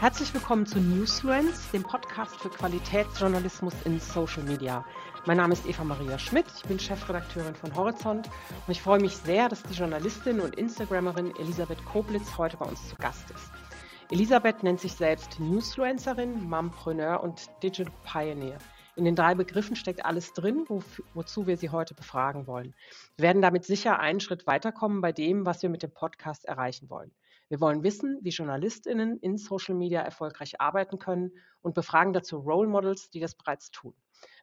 Herzlich willkommen zu Newsfluence, dem Podcast für Qualitätsjournalismus in Social Media. Mein Name ist Eva Maria Schmidt, ich bin Chefredakteurin von Horizont und ich freue mich sehr, dass die Journalistin und Instagrammerin Elisabeth Koblitz heute bei uns zu Gast ist. Elisabeth nennt sich selbst Newsfluencerin, Mompreneur und Digital Pioneer. In den drei Begriffen steckt alles drin, wo, wozu wir Sie heute befragen wollen. Wir werden damit sicher einen Schritt weiterkommen bei dem, was wir mit dem Podcast erreichen wollen. Wir wollen wissen, wie JournalistInnen in Social Media erfolgreich arbeiten können und befragen dazu Role Models, die das bereits tun.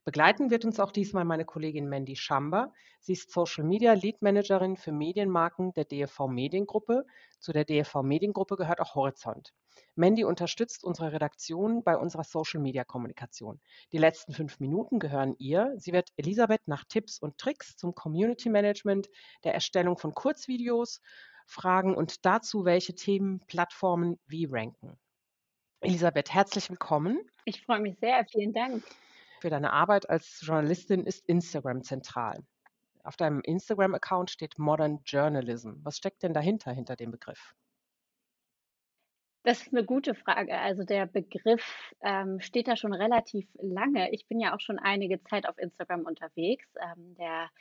Begleiten wird uns auch diesmal meine Kollegin Mandy Schamber. Sie ist Social Media Lead Managerin für Medienmarken der DFV Mediengruppe. Zu der DFV Mediengruppe gehört auch Horizont. Mandy unterstützt unsere Redaktion bei unserer Social Media Kommunikation. Die letzten fünf Minuten gehören ihr. Sie wird Elisabeth nach Tipps und Tricks zum Community Management, der Erstellung von Kurzvideos fragen und dazu, welche Themen Plattformen wie ranken. Elisabeth, herzlich willkommen. Ich freue mich sehr, vielen Dank. Für deine Arbeit als Journalistin ist Instagram zentral. Auf deinem Instagram-Account steht Modern Journalism. Was steckt denn dahinter, hinter dem Begriff? Das ist eine gute Frage. Also der Begriff ähm, steht da schon relativ lange. Ich bin ja auch schon einige Zeit auf Instagram unterwegs. Ähm, der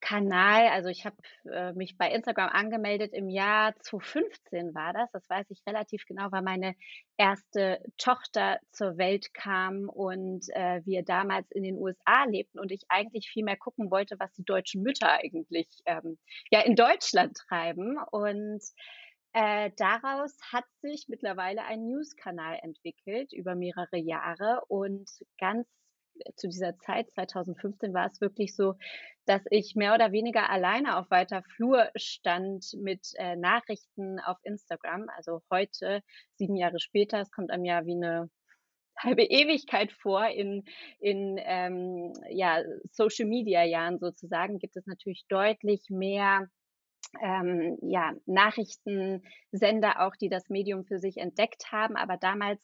Kanal, also ich habe äh, mich bei Instagram angemeldet im Jahr 2015 war das, das weiß ich relativ genau, weil meine erste Tochter zur Welt kam und äh, wir damals in den USA lebten und ich eigentlich viel mehr gucken wollte, was die deutschen Mütter eigentlich ähm, ja in Deutschland treiben. Und äh, daraus hat sich mittlerweile ein News-Kanal entwickelt über mehrere Jahre und ganz zu dieser Zeit, 2015, war es wirklich so, dass ich mehr oder weniger alleine auf weiter Flur stand mit äh, Nachrichten auf Instagram. Also heute, sieben Jahre später, es kommt einem ja wie eine halbe Ewigkeit vor in, in ähm, ja, Social Media Jahren sozusagen, gibt es natürlich deutlich mehr ähm, ja, Nachrichtensender auch, die das Medium für sich entdeckt haben. Aber damals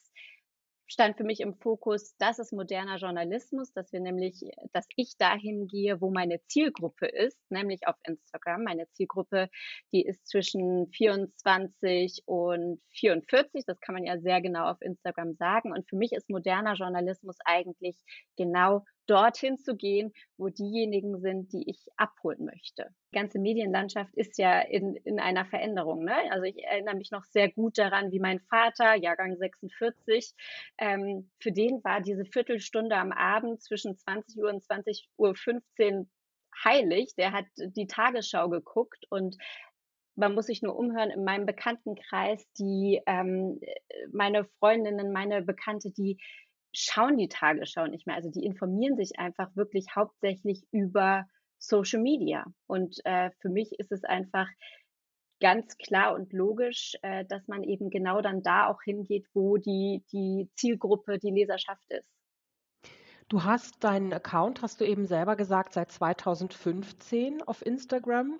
stand für mich im Fokus, das ist moderner Journalismus, dass wir nämlich, dass ich dahin gehe, wo meine Zielgruppe ist, nämlich auf Instagram. Meine Zielgruppe, die ist zwischen 24 und 44. Das kann man ja sehr genau auf Instagram sagen. Und für mich ist moderner Journalismus eigentlich genau dorthin zu gehen, wo diejenigen sind, die ich abholen möchte. Die ganze Medienlandschaft ist ja in, in einer Veränderung. Ne? Also ich erinnere mich noch sehr gut daran, wie mein Vater, Jahrgang 46, ähm, für den war diese Viertelstunde am Abend zwischen 20 Uhr und 20 Uhr 15 heilig. Der hat die Tagesschau geguckt und man muss sich nur umhören in meinem Bekanntenkreis, die ähm, meine Freundinnen, meine Bekannte, die schauen die Tagesschau nicht mehr. Also die informieren sich einfach wirklich hauptsächlich über Social Media. Und äh, für mich ist es einfach ganz klar und logisch, äh, dass man eben genau dann da auch hingeht, wo die, die Zielgruppe, die Leserschaft ist. Du hast deinen Account, hast du eben selber gesagt, seit 2015 auf Instagram.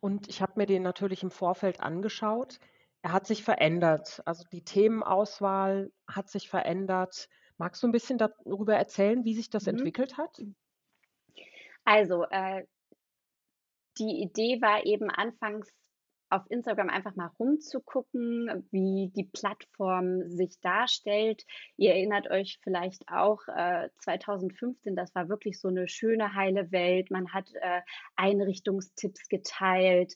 Und ich habe mir den natürlich im Vorfeld angeschaut. Er hat sich verändert. Also die Themenauswahl hat sich verändert. Magst du ein bisschen darüber erzählen, wie sich das Mhm. entwickelt hat? Also, äh, die Idee war eben anfangs auf Instagram einfach mal rumzugucken, wie die Plattform sich darstellt. Ihr erinnert euch vielleicht auch, äh, 2015, das war wirklich so eine schöne, heile Welt. Man hat, äh, Einrichtungstipps geteilt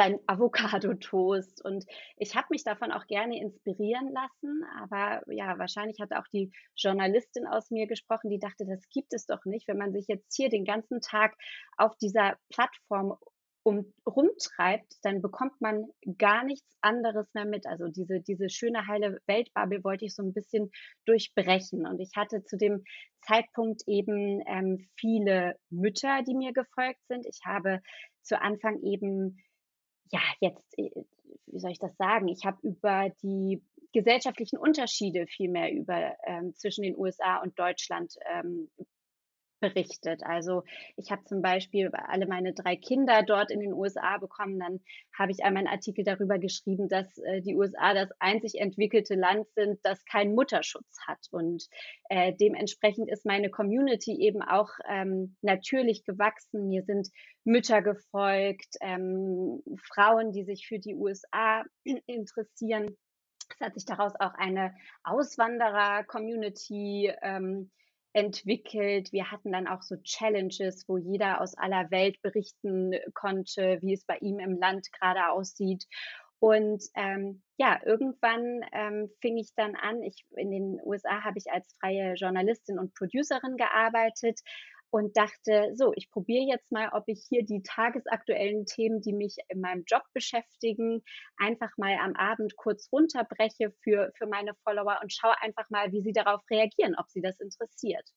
sein Avocado-Toast. Und ich habe mich davon auch gerne inspirieren lassen. Aber ja, wahrscheinlich hat auch die Journalistin aus mir gesprochen, die dachte, das gibt es doch nicht, wenn man sich jetzt hier den ganzen Tag auf dieser Plattform um, rumtreibt, dann bekommt man gar nichts anderes mehr mit. Also diese, diese schöne, heile Weltbubble wollte ich so ein bisschen durchbrechen. Und ich hatte zu dem Zeitpunkt eben ähm, viele Mütter, die mir gefolgt sind. Ich habe zu Anfang eben ja, jetzt, äh, wie soll ich das sagen? Ich habe über die gesellschaftlichen Unterschiede viel mehr über ähm, zwischen den USA und Deutschland ähm, berichtet. Also ich habe zum Beispiel alle meine drei Kinder dort in den USA bekommen. Dann habe ich einmal einen Artikel darüber geschrieben, dass äh, die USA das einzig entwickelte Land sind, das keinen Mutterschutz hat. Und äh, dementsprechend ist meine Community eben auch ähm, natürlich gewachsen. Mir sind Mütter gefolgt, ähm, Frauen, die sich für die USA interessieren Es hat sich daraus auch eine Auswanderer-Community ähm, entwickelt. Wir hatten dann auch so Challenges, wo jeder aus aller Welt berichten konnte, wie es bei ihm im Land gerade aussieht. Und ähm, ja, irgendwann ähm, fing ich dann an. Ich, in den USA habe ich als freie Journalistin und Producerin gearbeitet und dachte, so, ich probiere jetzt mal, ob ich hier die tagesaktuellen Themen, die mich in meinem Job beschäftigen, einfach mal am Abend kurz runterbreche für, für meine Follower und schaue einfach mal, wie sie darauf reagieren, ob sie das interessiert.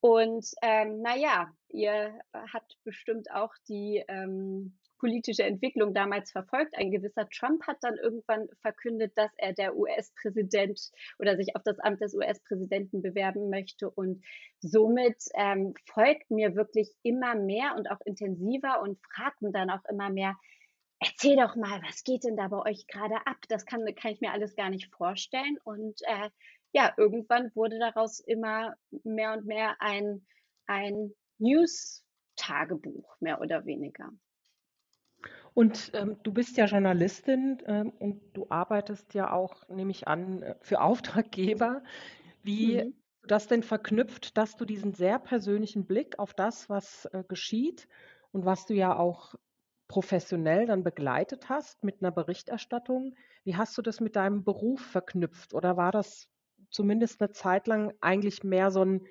Und ähm, naja, ihr habt bestimmt auch die ähm, politische Entwicklung damals verfolgt. Ein gewisser Trump hat dann irgendwann verkündet, dass er der US-Präsident oder sich auf das Amt des US-Präsidenten bewerben möchte. Und somit ähm, folgt mir wirklich immer mehr und auch intensiver und fragten dann auch immer mehr, erzähl doch mal, was geht denn da bei euch gerade ab? Das kann, kann ich mir alles gar nicht vorstellen. Und äh, ja, irgendwann wurde daraus immer mehr und mehr ein, ein News-Tagebuch, mehr oder weniger. Und ähm, du bist ja Journalistin ähm, und du arbeitest ja auch, nehme ich an, äh, für Auftraggeber. Wie mhm. das denn verknüpft, dass du diesen sehr persönlichen Blick auf das, was äh, geschieht und was du ja auch professionell dann begleitet hast mit einer Berichterstattung. Wie hast du das mit deinem Beruf verknüpft? Oder war das zumindest eine Zeit lang eigentlich mehr so ein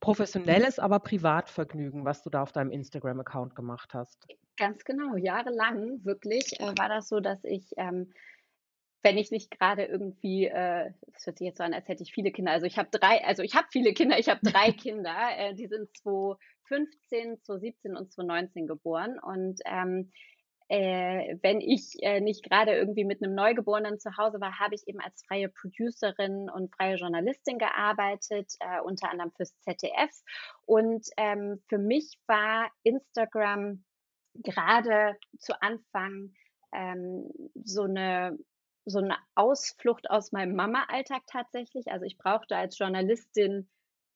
professionelles, aber Privatvergnügen, was du da auf deinem Instagram-Account gemacht hast? Ganz genau, jahrelang wirklich äh, war das so, dass ich, ähm, wenn ich nicht gerade irgendwie, äh, das hört sich jetzt so an, als hätte ich viele Kinder. Also ich habe drei, also ich habe viele Kinder, ich habe drei Kinder, äh, die sind 2015, 2017 und 2019 geboren. Und ähm, äh, wenn ich äh, nicht gerade irgendwie mit einem Neugeborenen zu Hause war, habe ich eben als freie Producerin und freie Journalistin gearbeitet, äh, unter anderem fürs ZDF. Und ähm, für mich war Instagram gerade zu Anfang ähm, so eine so eine Ausflucht aus meinem Mama-Alltag tatsächlich. Also ich brauchte als Journalistin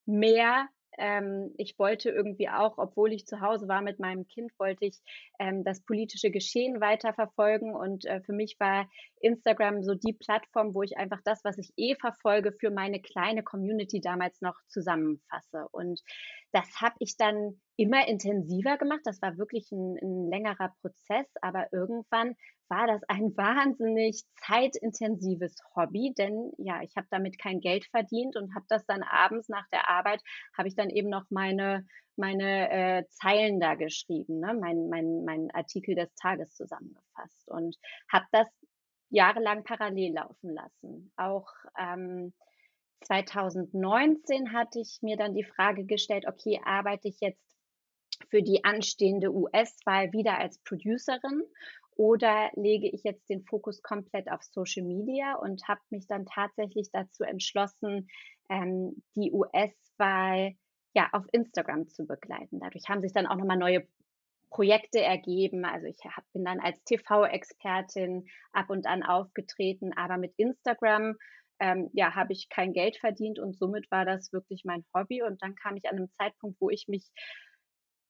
mehr ähm, ich wollte irgendwie auch, obwohl ich zu Hause war mit meinem Kind, wollte ich ähm, das politische Geschehen weiterverfolgen. Und äh, für mich war Instagram so die Plattform, wo ich einfach das, was ich eh verfolge, für meine kleine Community damals noch zusammenfasse. Und das habe ich dann immer intensiver gemacht. Das war wirklich ein, ein längerer Prozess, aber irgendwann war das ein wahnsinnig zeitintensives Hobby, denn ja, ich habe damit kein Geld verdient und habe das dann abends nach der Arbeit, habe ich dann eben noch meine, meine äh, Zeilen da geschrieben, ne? mein, mein, mein Artikel des Tages zusammengefasst und habe das jahrelang parallel laufen lassen. Auch ähm, 2019 hatte ich mir dann die Frage gestellt, okay, arbeite ich jetzt für die anstehende US-Wahl wieder als Producerin oder lege ich jetzt den Fokus komplett auf Social Media und habe mich dann tatsächlich dazu entschlossen, ähm, die US-Wahl ja auf Instagram zu begleiten. Dadurch haben sich dann auch nochmal neue Projekte ergeben. Also ich hab, bin dann als TV-Expertin ab und an aufgetreten, aber mit Instagram ähm, ja, habe ich kein Geld verdient und somit war das wirklich mein Hobby. Und dann kam ich an einem Zeitpunkt, wo ich mich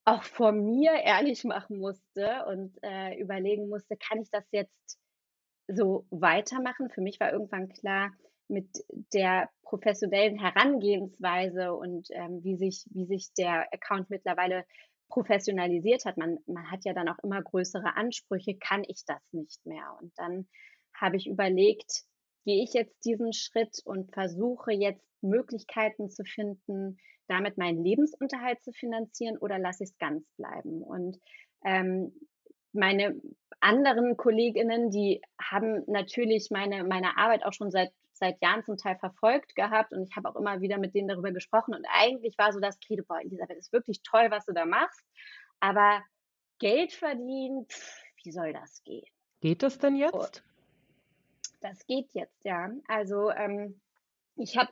auch vor mir ehrlich machen musste und äh, überlegen musste, kann ich das jetzt so weitermachen? Für mich war irgendwann klar, mit der professionellen Herangehensweise und ähm, wie sich, wie sich der Account mittlerweile professionalisiert hat. Man, man hat ja dann auch immer größere Ansprüche, kann ich das nicht mehr? Und dann habe ich überlegt, gehe ich jetzt diesen Schritt und versuche jetzt Möglichkeiten zu finden, damit meinen Lebensunterhalt zu finanzieren oder lasse ich es ganz bleiben? Und ähm, meine anderen Kolleginnen, die haben natürlich meine, meine Arbeit auch schon seit, seit Jahren zum Teil verfolgt gehabt und ich habe auch immer wieder mit denen darüber gesprochen und eigentlich war so das Credo, boah, Elisabeth, ist wirklich toll, was du da machst, aber Geld verdienen, pff, wie soll das gehen? Geht das denn jetzt? Das geht jetzt, ja. Also ähm, ich habe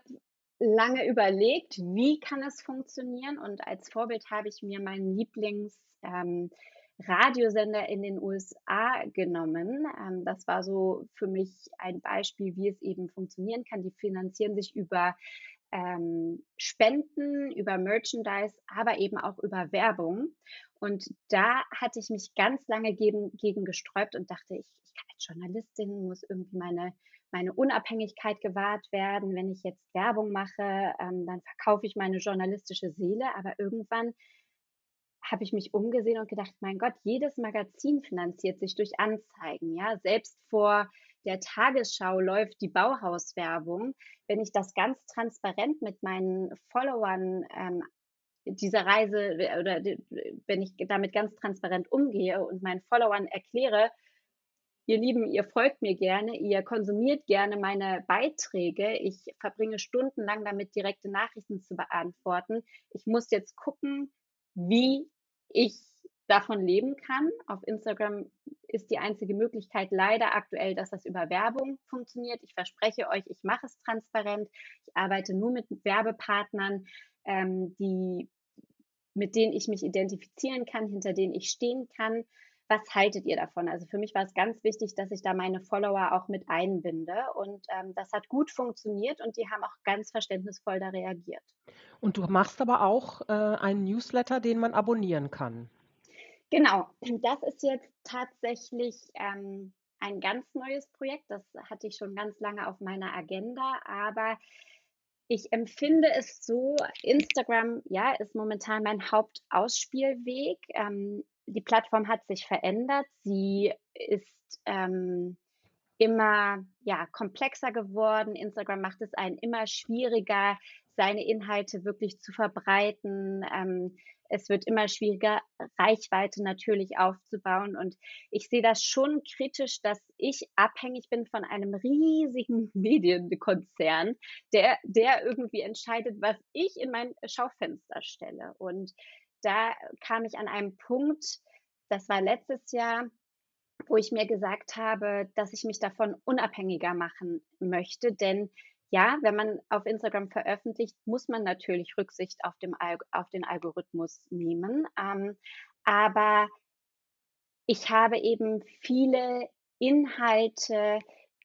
lange überlegt, wie kann es funktionieren und als Vorbild habe ich mir meinen Lieblings ähm, Radiosender in den USA genommen. Ähm, das war so für mich ein Beispiel, wie es eben funktionieren kann. Die finanzieren sich über ähm, Spenden, über Merchandise, aber eben auch über Werbung. Und da hatte ich mich ganz lange gegen, gegen gesträubt und dachte, ich, ich kann Journalistin, muss irgendwie meine meine Unabhängigkeit gewahrt werden. Wenn ich jetzt Werbung mache, ähm, dann verkaufe ich meine journalistische Seele. Aber irgendwann habe ich mich umgesehen und gedacht, mein Gott, jedes Magazin finanziert sich durch Anzeigen. Ja, selbst vor der Tagesschau läuft die Bauhauswerbung. Wenn ich das ganz transparent mit meinen Followern ähm, diese Reise oder wenn ich damit ganz transparent umgehe und meinen Followern erkläre, ihr Lieben, ihr folgt mir gerne, ihr konsumiert gerne meine Beiträge, ich verbringe stundenlang damit, direkte Nachrichten zu beantworten. Ich muss jetzt gucken, wie ich davon leben kann. Auf Instagram ist die einzige Möglichkeit leider aktuell, dass das über Werbung funktioniert. Ich verspreche euch, ich mache es transparent. Ich arbeite nur mit Werbepartnern, ähm, die, mit denen ich mich identifizieren kann, hinter denen ich stehen kann. Was haltet ihr davon? Also für mich war es ganz wichtig, dass ich da meine Follower auch mit einbinde. Und ähm, das hat gut funktioniert und die haben auch ganz verständnisvoll da reagiert. Und du machst aber auch äh, einen Newsletter, den man abonnieren kann. Genau, das ist jetzt tatsächlich ähm, ein ganz neues Projekt. Das hatte ich schon ganz lange auf meiner Agenda, aber ich empfinde es so, Instagram, ja, ist momentan mein Hauptausspielweg. Ähm, die Plattform hat sich verändert. Sie ist ähm, immer ja, komplexer geworden. Instagram macht es einen immer schwieriger, seine Inhalte wirklich zu verbreiten. Ähm, es wird immer schwieriger, Reichweite natürlich aufzubauen. Und ich sehe das schon kritisch, dass ich abhängig bin von einem riesigen Medienkonzern, der, der irgendwie entscheidet, was ich in mein Schaufenster stelle. Und da kam ich an einem Punkt, das war letztes Jahr, wo ich mir gesagt habe, dass ich mich davon unabhängiger machen möchte, denn ja, wenn man auf Instagram veröffentlicht, muss man natürlich Rücksicht auf, dem auf den Algorithmus nehmen. Ähm, aber ich habe eben viele Inhalte,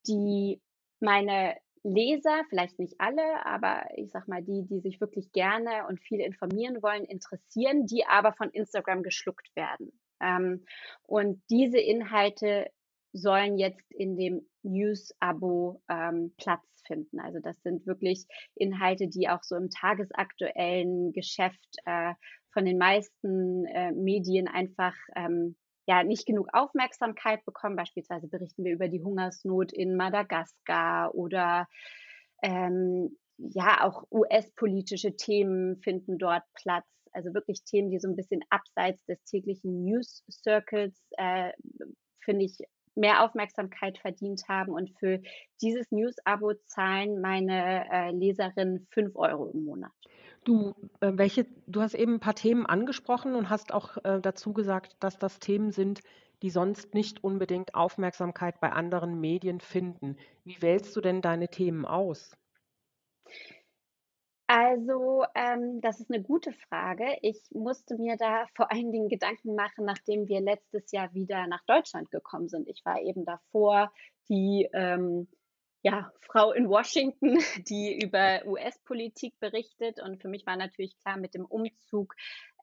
die meine Leser, vielleicht nicht alle, aber ich sag mal die, die sich wirklich gerne und viel informieren wollen, interessieren, die aber von Instagram geschluckt werden. Ähm, und diese Inhalte sollen jetzt in dem News-Abo ähm, Platz finden. Also das sind wirklich Inhalte, die auch so im tagesaktuellen Geschäft äh, von den meisten äh, Medien einfach ähm, ja nicht genug Aufmerksamkeit bekommen. Beispielsweise berichten wir über die Hungersnot in Madagaskar oder ähm, ja auch US-politische Themen finden dort Platz. Also wirklich Themen, die so ein bisschen abseits des täglichen News Circles, äh, finde ich, mehr Aufmerksamkeit verdient haben. Und für dieses News-Abo zahlen meine äh, Leserinnen 5 Euro im Monat. Du, äh, welche, du hast eben ein paar Themen angesprochen und hast auch äh, dazu gesagt, dass das Themen sind, die sonst nicht unbedingt Aufmerksamkeit bei anderen Medien finden. Wie wählst du denn deine Themen aus? Also, ähm, das ist eine gute Frage. Ich musste mir da vor allen Dingen Gedanken machen, nachdem wir letztes Jahr wieder nach Deutschland gekommen sind. Ich war eben davor die, ähm, ja, Frau in Washington, die über US-Politik berichtet. Und für mich war natürlich klar, mit dem Umzug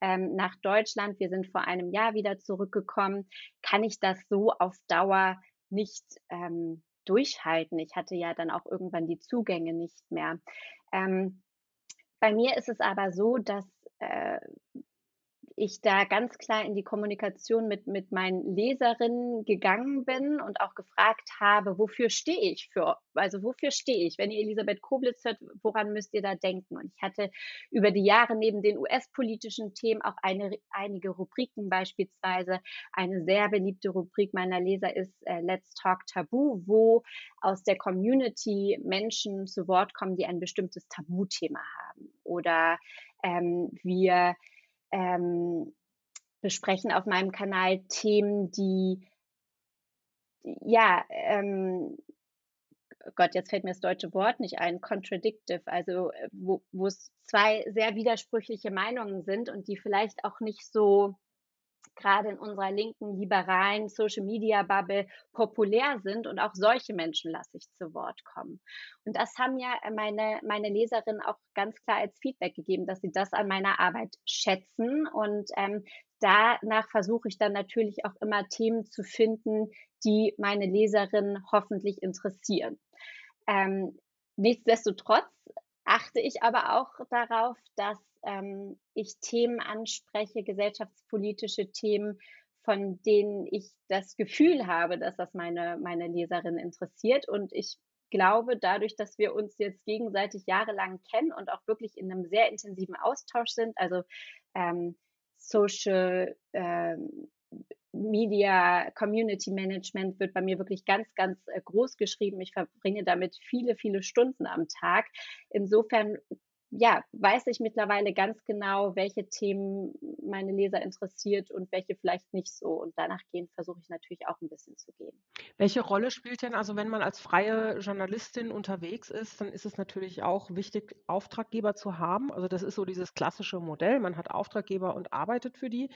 ähm, nach Deutschland, wir sind vor einem Jahr wieder zurückgekommen, kann ich das so auf Dauer nicht ähm, durchhalten. Ich hatte ja dann auch irgendwann die Zugänge nicht mehr. Ähm, bei mir ist es aber so, dass äh, ich da ganz klar in die Kommunikation mit, mit meinen Leserinnen gegangen bin und auch gefragt habe, wofür stehe ich für, also wofür stehe ich? Wenn ihr Elisabeth Koblitz hört, woran müsst ihr da denken? Und ich hatte über die Jahre neben den US-politischen Themen auch eine, einige Rubriken, beispielsweise eine sehr beliebte Rubrik meiner Leser ist äh, Let's Talk Tabu, wo aus der Community Menschen zu Wort kommen, die ein bestimmtes Tabuthema haben. Oder ähm, wir ähm, besprechen auf meinem Kanal Themen, die ja, ähm, Gott, jetzt fällt mir das deutsche Wort nicht ein, contradictive, also äh, wo, wo es zwei sehr widersprüchliche Meinungen sind und die vielleicht auch nicht so gerade in unserer linken, liberalen Social-Media-Bubble populär sind und auch solche Menschen lasse ich zu Wort kommen. Und das haben ja meine, meine Leserinnen auch ganz klar als Feedback gegeben, dass sie das an meiner Arbeit schätzen und ähm, danach versuche ich dann natürlich auch immer Themen zu finden, die meine Leserinnen hoffentlich interessieren. Ähm, nichtsdestotrotz achte ich aber auch darauf, dass ähm, ich Themen anspreche, gesellschaftspolitische Themen, von denen ich das Gefühl habe, dass das meine, meine Leserin interessiert. Und ich glaube, dadurch, dass wir uns jetzt gegenseitig jahrelang kennen und auch wirklich in einem sehr intensiven Austausch sind, also ähm, Social ähm, Media Community Management wird bei mir wirklich ganz, ganz äh, groß geschrieben. Ich verbringe damit viele, viele Stunden am Tag. Insofern ja, weiß ich mittlerweile ganz genau, welche Themen meine Leser interessiert und welche vielleicht nicht so. Und danach gehen versuche ich natürlich auch ein bisschen zu gehen. Welche Rolle spielt denn, also wenn man als freie Journalistin unterwegs ist, dann ist es natürlich auch wichtig, Auftraggeber zu haben. Also das ist so dieses klassische Modell. Man hat Auftraggeber und arbeitet für die.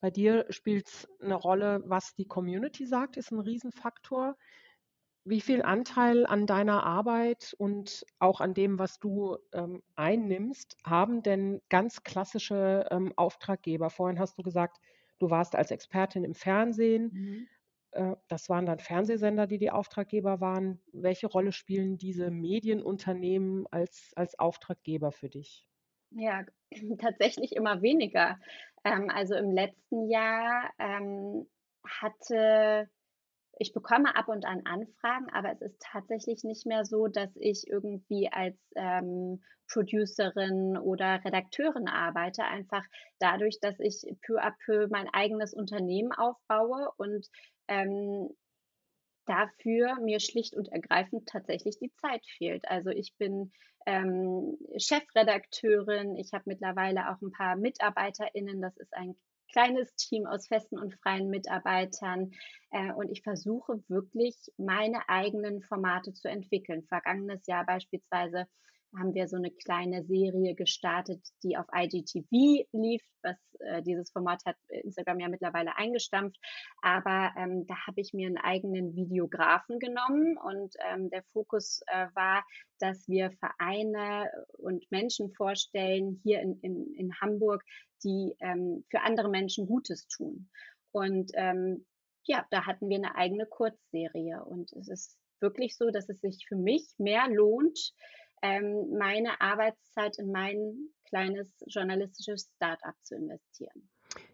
Bei dir spielt es eine Rolle, was die Community sagt, ist ein Riesenfaktor. Wie viel Anteil an deiner Arbeit und auch an dem, was du ähm, einnimmst, haben denn ganz klassische ähm, Auftraggeber? Vorhin hast du gesagt, du warst als Expertin im Fernsehen. Mhm. Äh, das waren dann Fernsehsender, die die Auftraggeber waren. Welche Rolle spielen diese Medienunternehmen als, als Auftraggeber für dich? Ja, tatsächlich immer weniger. Ähm, also im letzten Jahr ähm, hatte ich bekomme ab und an Anfragen, aber es ist tatsächlich nicht mehr so, dass ich irgendwie als ähm, Producerin oder Redakteurin arbeite, einfach dadurch, dass ich peu à peu mein eigenes Unternehmen aufbaue und ähm, dafür mir schlicht und ergreifend tatsächlich die Zeit fehlt. Also ich bin ähm, Chefredakteurin, ich habe mittlerweile auch ein paar MitarbeiterInnen, das ist ein kleines Team aus festen und freien Mitarbeitern. Äh, und ich versuche wirklich, meine eigenen Formate zu entwickeln. Vergangenes Jahr beispielsweise haben wir so eine kleine Serie gestartet, die auf IGTV lief. Was äh, dieses Format hat Instagram ja mittlerweile eingestampft. Aber ähm, da habe ich mir einen eigenen Videografen genommen und ähm, der Fokus äh, war, dass wir Vereine und Menschen vorstellen hier in, in, in Hamburg, die ähm, für andere Menschen Gutes tun. Und ähm, ja, da hatten wir eine eigene Kurzserie. Und es ist wirklich so, dass es sich für mich mehr lohnt, ähm, meine Arbeitszeit in mein kleines journalistisches Start-up zu investieren.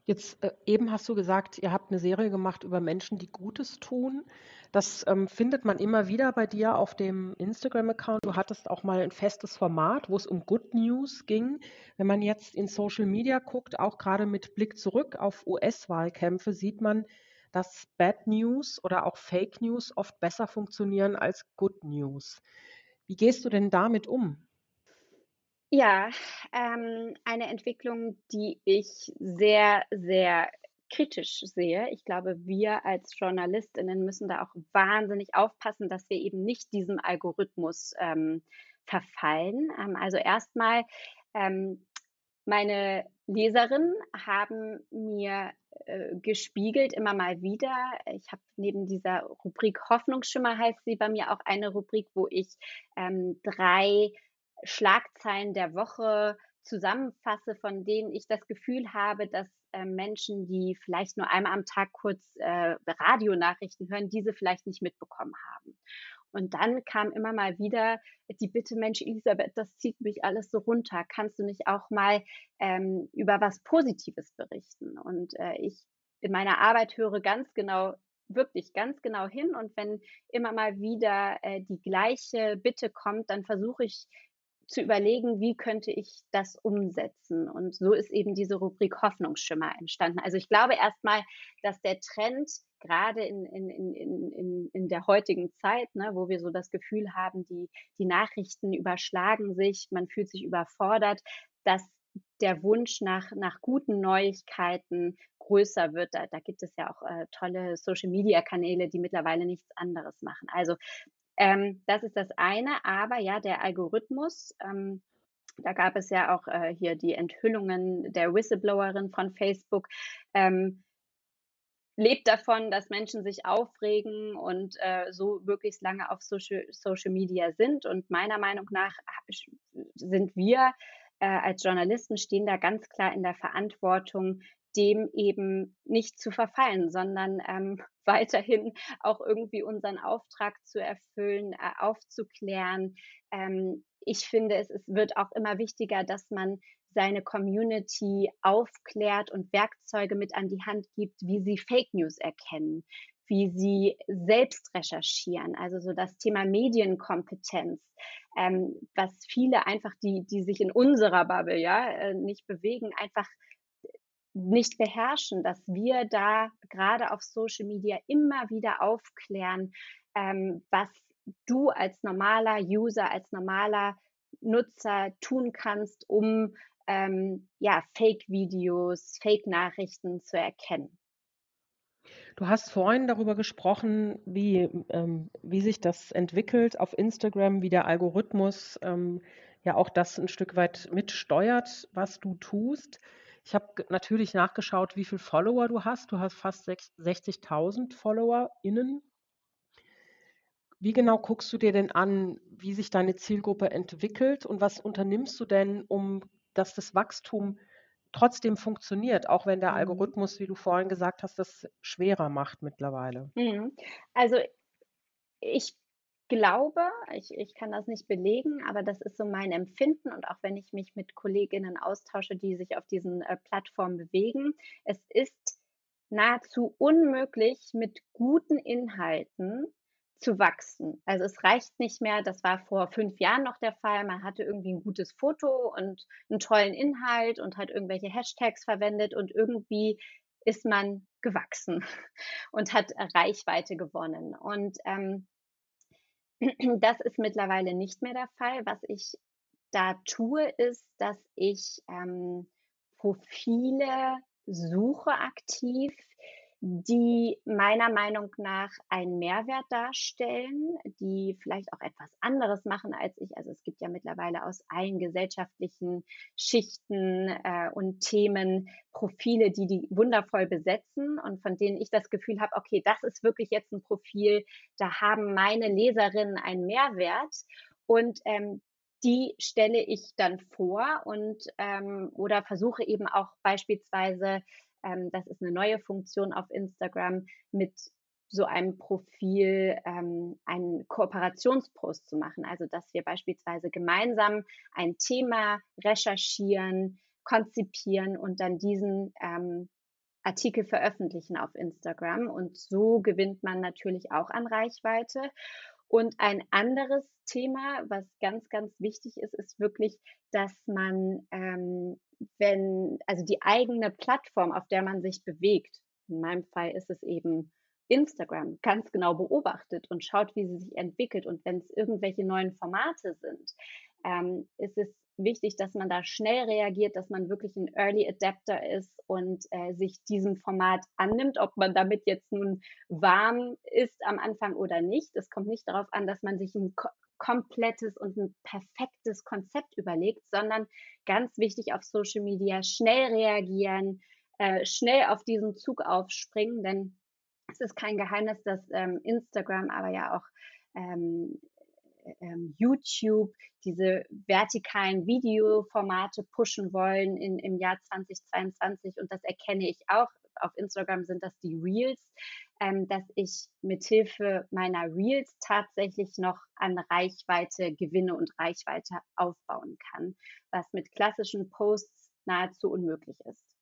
Jetzt äh, eben hast du gesagt, ihr habt eine Serie gemacht über Menschen, die Gutes tun. Das ähm, findet man immer wieder bei dir auf dem Instagram-Account. Du hattest auch mal ein festes Format, wo es um Good News ging. Wenn man jetzt in Social Media guckt, auch gerade mit Blick zurück auf US-Wahlkämpfe, sieht man, dass Bad News oder auch Fake News oft besser funktionieren als Good News. Wie gehst du denn damit um? Ja, ähm, eine Entwicklung, die ich sehr, sehr kritisch sehe. Ich glaube, wir als Journalistinnen müssen da auch wahnsinnig aufpassen, dass wir eben nicht diesem Algorithmus ähm, verfallen. Ähm, also erstmal, ähm, meine Leserinnen haben mir äh, gespiegelt, immer mal wieder. Ich habe neben dieser Rubrik Hoffnungsschimmer heißt sie bei mir auch eine Rubrik, wo ich ähm, drei Schlagzeilen der Woche zusammenfasse, von denen ich das Gefühl habe, dass äh, Menschen, die vielleicht nur einmal am Tag kurz äh, Radionachrichten hören, diese vielleicht nicht mitbekommen haben. Und dann kam immer mal wieder die Bitte, Mensch, Elisabeth, das zieht mich alles so runter. Kannst du nicht auch mal ähm, über was Positives berichten? Und äh, ich in meiner Arbeit höre ganz genau, wirklich ganz genau hin. Und wenn immer mal wieder äh, die gleiche Bitte kommt, dann versuche ich zu überlegen, wie könnte ich das umsetzen. Und so ist eben diese Rubrik Hoffnungsschimmer entstanden. Also ich glaube erstmal, dass der Trend gerade in, in, in, in, in der heutigen Zeit, ne, wo wir so das Gefühl haben, die, die Nachrichten überschlagen sich, man fühlt sich überfordert, dass der Wunsch nach, nach guten Neuigkeiten größer wird. Da, da gibt es ja auch äh, tolle Social-Media-Kanäle, die mittlerweile nichts anderes machen. Also ähm, das ist das eine, aber ja, der Algorithmus, ähm, da gab es ja auch äh, hier die Enthüllungen der Whistleblowerin von Facebook. Ähm, lebt davon, dass Menschen sich aufregen und äh, so möglichst lange auf Social, Social Media sind. Und meiner Meinung nach sind wir äh, als Journalisten stehen da ganz klar in der Verantwortung, dem eben nicht zu verfallen, sondern ähm, weiterhin auch irgendwie unseren Auftrag zu erfüllen, äh, aufzuklären. Ähm, ich finde, es, es wird auch immer wichtiger, dass man seine Community aufklärt und Werkzeuge mit an die Hand gibt, wie sie Fake News erkennen, wie sie selbst recherchieren. Also so das Thema Medienkompetenz, ähm, was viele einfach, die, die sich in unserer Bubble ja äh, nicht bewegen, einfach nicht beherrschen, dass wir da gerade auf Social Media immer wieder aufklären, ähm, was du als normaler User, als normaler Nutzer tun kannst, um ähm, ja, Fake-Videos, Fake-Nachrichten zu erkennen. Du hast vorhin darüber gesprochen, wie, ähm, wie sich das entwickelt auf Instagram, wie der Algorithmus ähm, ja auch das ein Stück weit mitsteuert, was du tust. Ich habe natürlich nachgeschaut, wie viele Follower du hast. Du hast fast 60.000 FollowerInnen. Wie genau guckst du dir denn an, wie sich deine Zielgruppe entwickelt und was unternimmst du denn, um dass das Wachstum trotzdem funktioniert, auch wenn der mhm. Algorithmus, wie du vorhin gesagt hast, das schwerer macht mittlerweile? Mhm. Also ich glaube, ich, ich kann das nicht belegen, aber das ist so mein Empfinden und auch wenn ich mich mit Kolleginnen austausche, die sich auf diesen äh, Plattformen bewegen, es ist nahezu unmöglich, mit guten Inhalten zu wachsen. Also es reicht nicht mehr, das war vor fünf Jahren noch der Fall, man hatte irgendwie ein gutes Foto und einen tollen Inhalt und hat irgendwelche Hashtags verwendet und irgendwie ist man gewachsen und hat Reichweite gewonnen. Und ähm, Das ist mittlerweile nicht mehr der Fall. Was ich da tue, ist, dass ich ähm, Profile suche aktiv, die meiner Meinung nach einen Mehrwert darstellen, die vielleicht auch etwas anderes machen als ich. Also es gibt ja mittlerweile aus allen gesellschaftlichen Schichten äh, und Themen Profile, die die wundervoll besetzen und von denen ich das Gefühl habe, okay, das ist wirklich jetzt ein Profil, da haben meine Leserinnen einen Mehrwert und ähm, die stelle ich dann vor und ähm, oder versuche eben auch beispielsweise ähm, das ist eine neue Funktion auf Instagram mit so einem Profil ähm, einen Kooperationspost zu machen. Also dass wir beispielsweise gemeinsam ein Thema recherchieren, konzipieren und dann diesen ähm, Artikel veröffentlichen auf Instagram. Und so gewinnt man natürlich auch an Reichweite. Und ein anderes Thema, was ganz, ganz wichtig ist, ist wirklich, dass man ähm, wenn, also die eigene Plattform, auf der man sich bewegt, in meinem Fall ist es eben Instagram, ganz genau beobachtet und schaut, wie sie sich entwickelt. Und wenn es irgendwelche neuen Formate sind, ähm, ist es wichtig, dass man da schnell reagiert, dass man wirklich ein Early Adapter ist und äh, sich diesem Format annimmt, ob man damit jetzt nun warm ist am Anfang oder nicht. Es kommt nicht darauf an, dass man sich ein komplettes und ein perfektes Konzept überlegt, sondern ganz wichtig auf Social Media schnell reagieren, äh, schnell auf diesen Zug aufspringen, denn es ist kein Geheimnis, dass ähm, Instagram, aber ja auch ähm, ähm, YouTube diese vertikalen Videoformate pushen wollen in, im Jahr 2022 und das erkenne ich auch. Auf Instagram sind das die Reels ähm, dass ich mithilfe meiner Reels tatsächlich noch an Reichweite gewinne und Reichweite aufbauen kann, was mit klassischen Posts nahezu unmöglich ist.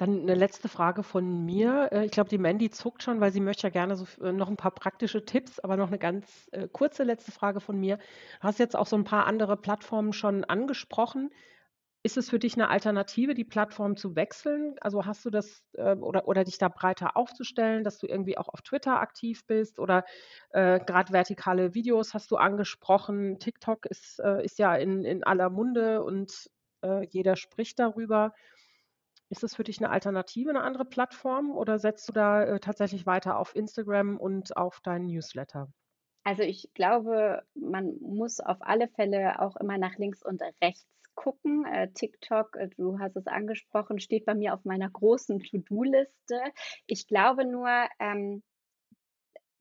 Dann eine letzte Frage von mir. Äh, ich glaube, die Mandy zuckt schon, weil sie möchte ja gerne so äh, noch ein paar praktische Tipps, aber noch eine ganz äh, kurze letzte Frage von mir. Du hast jetzt auch so ein paar andere Plattformen schon angesprochen. Ist es für dich eine Alternative, die Plattform zu wechseln? Also hast du das oder, oder dich da breiter aufzustellen, dass du irgendwie auch auf Twitter aktiv bist oder äh, gerade vertikale Videos hast du angesprochen. TikTok ist, äh, ist ja in, in aller Munde und äh, jeder spricht darüber. Ist es für dich eine Alternative, eine andere Plattform oder setzt du da äh, tatsächlich weiter auf Instagram und auf deinen Newsletter? Also ich glaube, man muss auf alle Fälle auch immer nach links und rechts gucken. Äh, TikTok, äh, du hast es angesprochen, steht bei mir auf meiner großen To-Do-Liste. Ich glaube nur, ähm,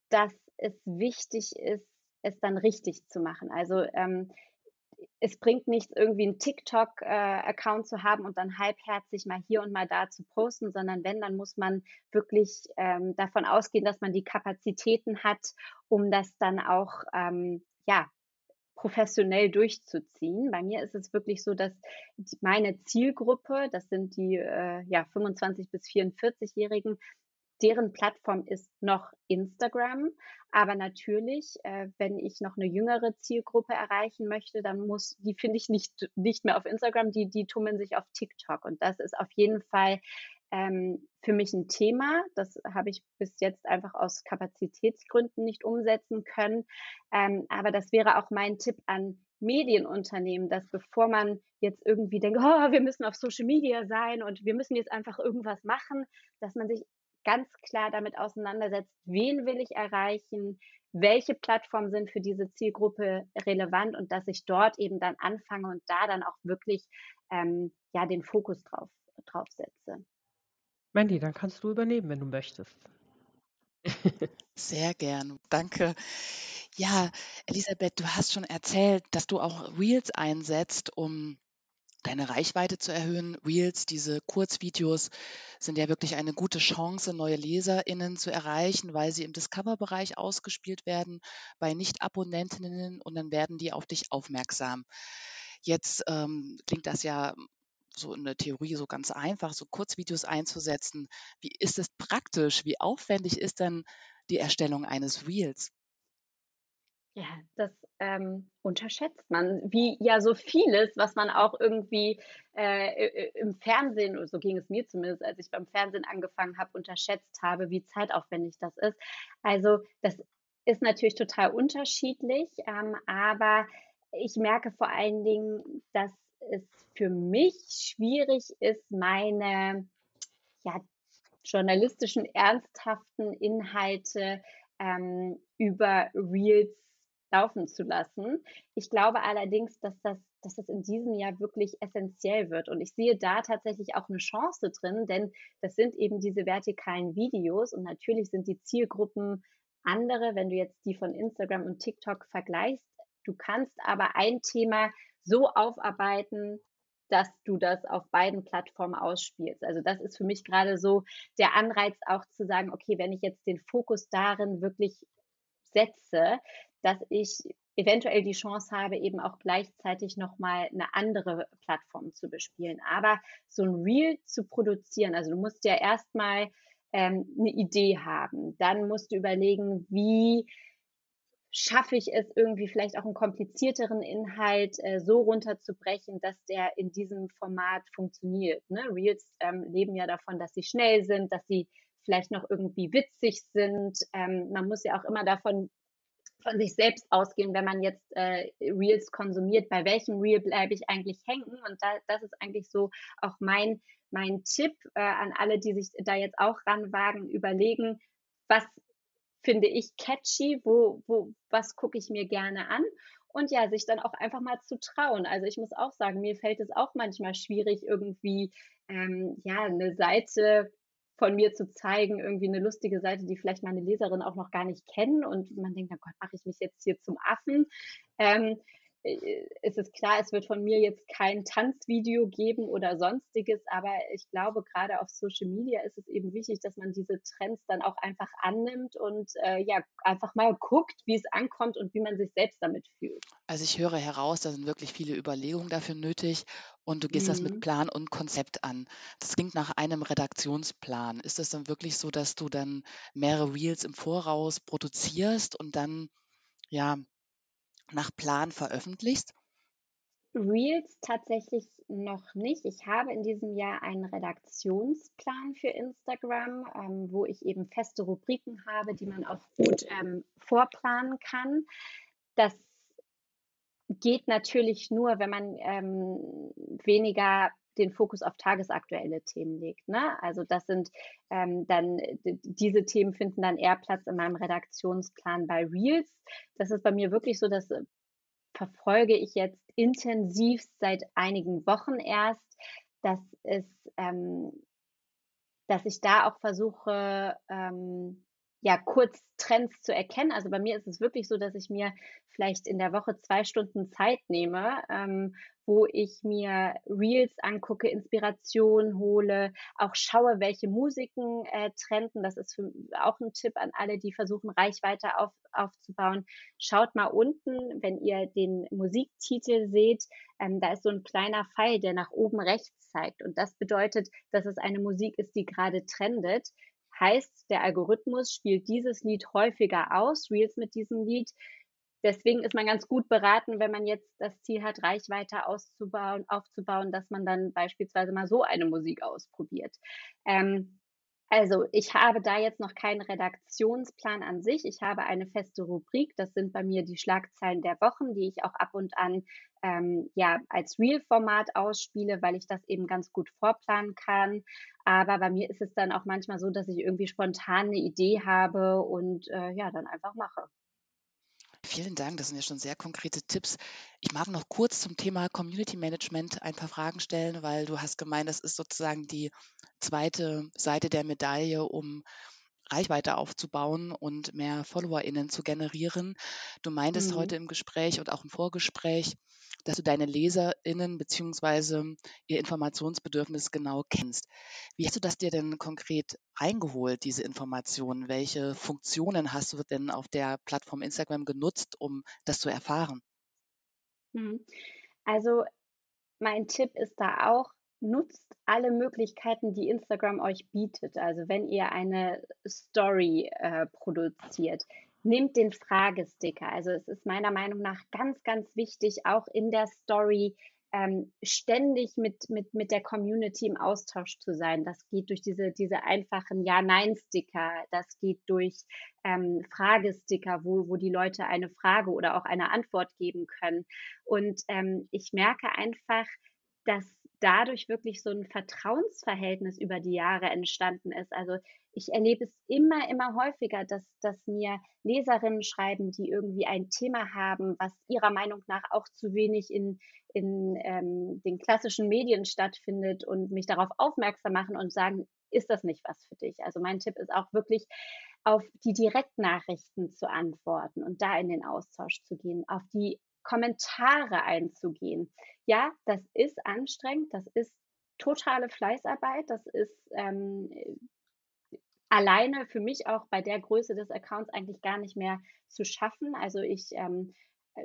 dass es wichtig ist, es dann richtig zu machen. Also ähm, es bringt nichts, irgendwie einen TikTok-Account äh, zu haben und dann halbherzig mal hier und mal da zu posten, sondern wenn, dann muss man wirklich ähm, davon ausgehen, dass man die Kapazitäten hat, um das dann auch ähm, ja, professionell durchzuziehen. Bei mir ist es wirklich so, dass meine Zielgruppe, das sind die äh, ja, 25 bis 44-Jährigen, deren Plattform ist noch Instagram. Aber natürlich, äh, wenn ich noch eine jüngere Zielgruppe erreichen möchte, dann muss, die finde ich nicht, nicht mehr auf Instagram, die, die tummeln sich auf TikTok. Und das ist auf jeden Fall ähm, für mich ein Thema. Das habe ich bis jetzt einfach aus Kapazitätsgründen nicht umsetzen können. Ähm, aber das wäre auch mein Tipp an Medienunternehmen, dass bevor man jetzt irgendwie denkt, oh, wir müssen auf Social Media sein und wir müssen jetzt einfach irgendwas machen, dass man sich ganz klar damit auseinandersetzt, wen will ich erreichen, welche Plattformen sind für diese Zielgruppe relevant und dass ich dort eben dann anfange und da dann auch wirklich ähm, ja den Fokus drauf, drauf setze. Mandy, dann kannst du übernehmen, wenn du möchtest. Sehr gern. Danke. Ja, Elisabeth, du hast schon erzählt, dass du auch Reels einsetzt, um deine Reichweite zu erhöhen. Reels, diese Kurzvideos, sind ja wirklich eine gute Chance, neue LeserInnen zu erreichen, weil sie im Discover-Bereich ausgespielt werden bei Nicht-Abonnentinnen und dann werden die auf dich aufmerksam. Jetzt ähm, klingt das ja so in der Theorie so ganz einfach, so Kurzvideos einzusetzen. Wie ist es praktisch? Wie aufwendig ist denn die Erstellung eines Reels? Ja, das ähm, unterschätzt man, wie ja so vieles, was man auch irgendwie äh, im Fernsehen, so ging es mir zumindest, als ich beim Fernsehen angefangen habe, unterschätzt habe, wie zeitaufwendig das ist. Also das ist natürlich total unterschiedlich, ähm, aber ich merke vor allen Dingen, dass es für mich schwierig ist, meine ja, journalistischen, ernsthaften Inhalte ähm, über Reels laufen zu lassen. Ich glaube allerdings, dass das, dass das in diesem Jahr wirklich essentiell wird. Und ich sehe da tatsächlich auch eine Chance drin, denn das sind eben diese vertikalen Videos und natürlich sind die Zielgruppen andere, wenn du jetzt die von Instagram und TikTok vergleichst. Du kannst aber ein Thema so aufarbeiten, dass du das auf beiden Plattformen ausspielst. Also das ist für mich gerade so der Anreiz auch zu sagen, okay, wenn ich jetzt den Fokus darin wirklich setze, dass ich eventuell die Chance habe, eben auch gleichzeitig nochmal eine andere Plattform zu bespielen. Aber so ein Reel zu produzieren, also du musst ja erstmal ähm, eine Idee haben. Dann musst du überlegen, wie schaffe ich es irgendwie vielleicht auch einen komplizierteren Inhalt äh, so runterzubrechen, dass der in diesem Format funktioniert. Ne? Reels ähm, leben ja davon, dass sie schnell sind, dass sie vielleicht noch irgendwie witzig sind. Ähm, man muss ja auch immer davon von sich selbst ausgehen, wenn man jetzt äh, Reels konsumiert, bei welchem Reel bleibe ich eigentlich hängen. Und da, das ist eigentlich so auch mein, mein Tipp äh, an alle, die sich da jetzt auch ranwagen, überlegen, was finde ich catchy, wo, wo, was gucke ich mir gerne an und ja, sich dann auch einfach mal zu trauen. Also ich muss auch sagen, mir fällt es auch manchmal schwierig, irgendwie ähm, ja eine Seite von mir zu zeigen, irgendwie eine lustige Seite, die vielleicht meine Leserin auch noch gar nicht kennen und man denkt, na Gott, mache ich mich jetzt hier zum Affen. Ähm, äh, ist es klar, es wird von mir jetzt kein Tanzvideo geben oder sonstiges, aber ich glaube, gerade auf Social Media ist es eben wichtig, dass man diese Trends dann auch einfach annimmt und äh, ja, einfach mal guckt, wie es ankommt und wie man sich selbst damit fühlt. Also ich höre heraus, da sind wirklich viele Überlegungen dafür nötig und du gehst mhm. das mit mhm. Plan und Konzept an. Das klingt nach einem Redaktionsplan. Ist es dann wirklich so, dass du dann mehrere Reels im Voraus produzierst und dann ja nach Plan veröffentlichst? Reels tatsächlich noch nicht. Ich habe in diesem Jahr einen Redaktionsplan für Instagram, ähm, wo ich eben feste Rubriken habe, die man auch gut ähm, vorplanen kann. Das geht natürlich nur, wenn man ähm, weniger den Fokus auf tagesaktuelle Themen legt. Ne? Also das sind ähm, dann, diese Themen finden dann eher Platz in meinem Redaktionsplan bei Reels. Das ist bei mir wirklich so, dass äh, verfolge ich jetzt intensiv seit einigen Wochen erst, dass es, ähm, dass ich da auch versuche, ähm, ja, kurz Trends zu erkennen. Also bei mir ist es wirklich so, dass ich mir vielleicht in der Woche zwei Stunden Zeit nehme, ähm, wo ich mir Reels angucke, Inspiration hole, auch schaue, welche Musiken äh, trenden. Das ist für, auch ein Tipp an alle, die versuchen, Reichweite auf, aufzubauen. Schaut mal unten, wenn ihr den Musiktitel seht, ähm, da ist so ein kleiner Pfeil, der nach oben rechts zeigt. Und das bedeutet, dass es eine Musik ist, die gerade trendet. Heißt, der Algorithmus spielt dieses Lied häufiger aus, Reels mit diesem Lied. Deswegen ist man ganz gut beraten, wenn man jetzt das Ziel hat, Reichweite auszubauen, aufzubauen, dass man dann beispielsweise mal so eine Musik ausprobiert. Ähm, also ich habe da jetzt noch keinen Redaktionsplan an sich. Ich habe eine feste Rubrik. Das sind bei mir die Schlagzeilen der Wochen, die ich auch ab und an ähm, ja als Real-Format ausspiele, weil ich das eben ganz gut vorplanen kann. Aber bei mir ist es dann auch manchmal so, dass ich irgendwie spontan eine Idee habe und äh, ja dann einfach mache. Vielen Dank, das sind ja schon sehr konkrete Tipps. Ich mag noch kurz zum Thema Community Management ein paar Fragen stellen, weil du hast gemeint, das ist sozusagen die zweite Seite der Medaille, um Reichweite aufzubauen und mehr FollowerInnen zu generieren. Du meintest mhm. heute im Gespräch und auch im Vorgespräch, dass du deine LeserInnen bzw. ihr Informationsbedürfnis genau kennst. Wie hast du das dir denn konkret eingeholt, diese Informationen? Welche Funktionen hast du denn auf der Plattform Instagram genutzt, um das zu erfahren? Mhm. Also mein Tipp ist da auch, nutzt alle Möglichkeiten, die Instagram euch bietet. Also wenn ihr eine Story äh, produziert, nehmt den Fragesticker. Also es ist meiner Meinung nach ganz, ganz wichtig, auch in der Story ähm, ständig mit, mit, mit der Community im Austausch zu sein. Das geht durch diese, diese einfachen Ja-Nein-Sticker, das geht durch ähm, Fragesticker, wo, wo die Leute eine Frage oder auch eine Antwort geben können. Und ähm, ich merke einfach, dass dadurch wirklich so ein Vertrauensverhältnis über die Jahre entstanden ist. Also ich erlebe es immer, immer häufiger, dass, dass mir Leserinnen schreiben, die irgendwie ein Thema haben, was ihrer Meinung nach auch zu wenig in, in ähm, den klassischen Medien stattfindet und mich darauf aufmerksam machen und sagen, ist das nicht was für dich? Also mein Tipp ist auch wirklich, auf die Direktnachrichten zu antworten und da in den Austausch zu gehen, auf die Kommentare einzugehen. Ja, das ist anstrengend, das ist totale Fleißarbeit, das ist ähm, alleine für mich auch bei der Größe des Accounts eigentlich gar nicht mehr zu schaffen. Also ich ähm,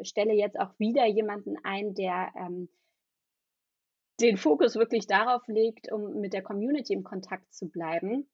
stelle jetzt auch wieder jemanden ein, der ähm, den Fokus wirklich darauf legt, um mit der Community im Kontakt zu bleiben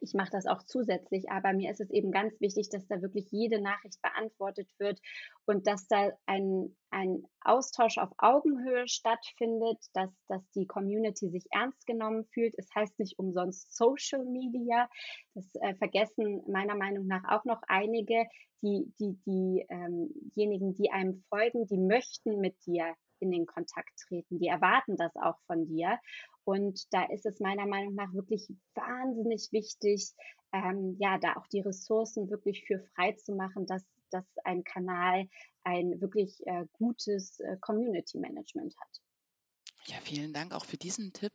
ich mache das auch zusätzlich, aber mir ist es eben ganz wichtig, dass da wirklich jede Nachricht beantwortet wird und dass da ein, ein Austausch auf Augenhöhe stattfindet, dass, dass die Community sich ernst genommen fühlt. Es heißt nicht umsonst Social Media. Das äh, vergessen meiner Meinung nach auch noch einige. Die, die, diejenigen, ähm die einem folgen, die möchten mit dir in den Kontakt treten. Die erwarten das auch von dir. Und da ist es meiner Meinung nach wirklich wahnsinnig wichtig, ähm, ja, da auch die Ressourcen wirklich für frei zu machen, dass, dass ein Kanal ein wirklich äh, gutes äh, Community Management hat. Ja, vielen Dank auch für diesen Tipp.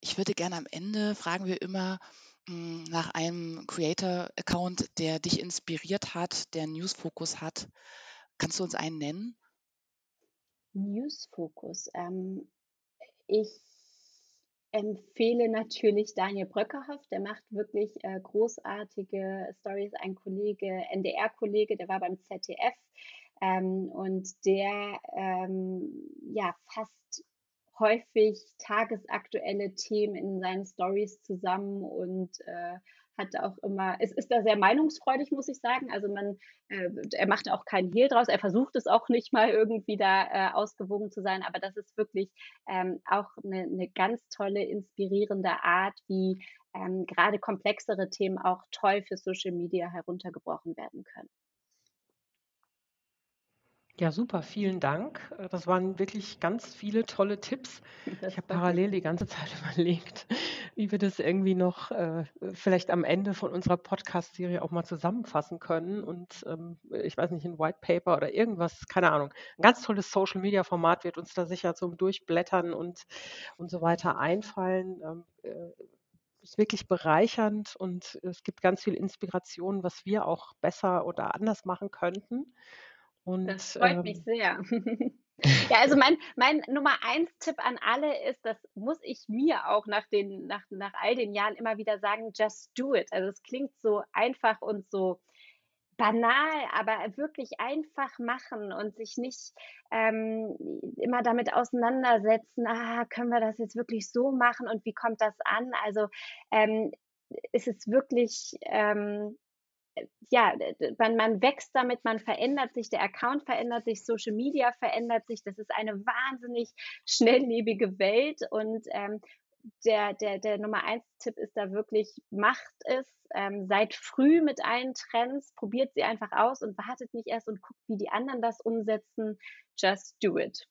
Ich würde gerne am Ende fragen wir immer mh, hm, nach einem Creator-Account, der dich inspiriert hat, der News-Fokus hat. Kannst du uns einen nennen? News-Fokus. Ähm, ich empfehle natürlich Daniel Bröckerhoff, der macht wirklich äh, großartige Stories. Ein Kollege, NDR-Kollege, der war beim ZDF ähm, und der ähm, ja fasst häufig tagesaktuelle Themen in seinen Stories zusammen und äh, hat auch immer, es ist da sehr meinungsfreudig, muss ich sagen. Also man, äh, er macht auch keinen Hehl draus, er versucht es auch nicht mal irgendwie da äh, ausgewogen zu sein, aber das ist wirklich ähm, auch eine, eine ganz tolle, inspirierende Art, wie ähm, gerade komplexere Themen auch toll für Social Media heruntergebrochen werden können. Ja, super, vielen Dank. Äh, das waren wirklich ganz viele tolle Tipps. Ich habe parallel die ganze Zeit überlegt, wie wir das irgendwie noch äh, vielleicht am Ende von unserer Podcast-Serie auch mal zusammenfassen können. Und ähm, ich weiß nicht, ein White Paper oder irgendwas, keine Ahnung. Ein ganz tolles Social-Media-Format wird uns da sicher zum Durchblättern und, und so weiter einfallen. Ähm, äh, ist wirklich bereichernd und es gibt ganz viel Inspiration, was wir auch besser oder anders machen könnten. Und, das freut ähm, mich sehr. ja, also mein, mein Nummer eins Tipp an alle ist, das muss ich mir auch nach, den, nach, nach all den Jahren immer wieder sagen, just do it. Also es klingt so einfach und so banal, aber wirklich einfach machen und sich nicht ähm, immer damit auseinandersetzen, ah, können wir das jetzt wirklich so machen und wie kommt das an? Also ähm, es ist wirklich ähm, ja, man, man wächst damit, man verändert sich, der Account verändert sich, Social Media verändert sich. Das ist eine wahnsinnig schnelllebige Welt und ähm, der, der, der Nummer eins Tipp ist da wirklich, macht es, ähm, seid früh mit allen Trends, probiert sie einfach aus und wartet nicht erst und guckt, wie die anderen das umsetzen. Just do it.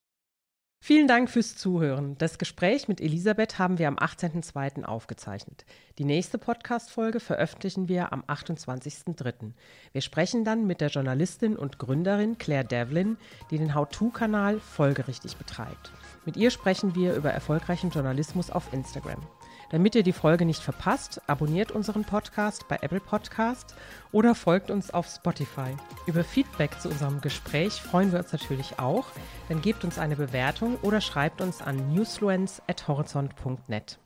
Vielen Dank fürs Zuhören. Das Gespräch mit Elisabeth haben wir am 18.02. aufgezeichnet. Die nächste Podcast-Folge veröffentlichen wir am 28.03. Wir sprechen dann mit der Journalistin und Gründerin Claire Devlin, die den How-To-Kanal folgerichtig betreibt. Mit ihr sprechen wir über erfolgreichen Journalismus auf Instagram. Damit ihr die Folge nicht verpasst, abonniert unseren Podcast bei Apple Podcast oder folgt uns auf Spotify. Über Feedback zu unserem Gespräch freuen wir uns natürlich auch. Dann gebt uns eine Bewertung oder schreibt uns an newsfluence@horizont.net.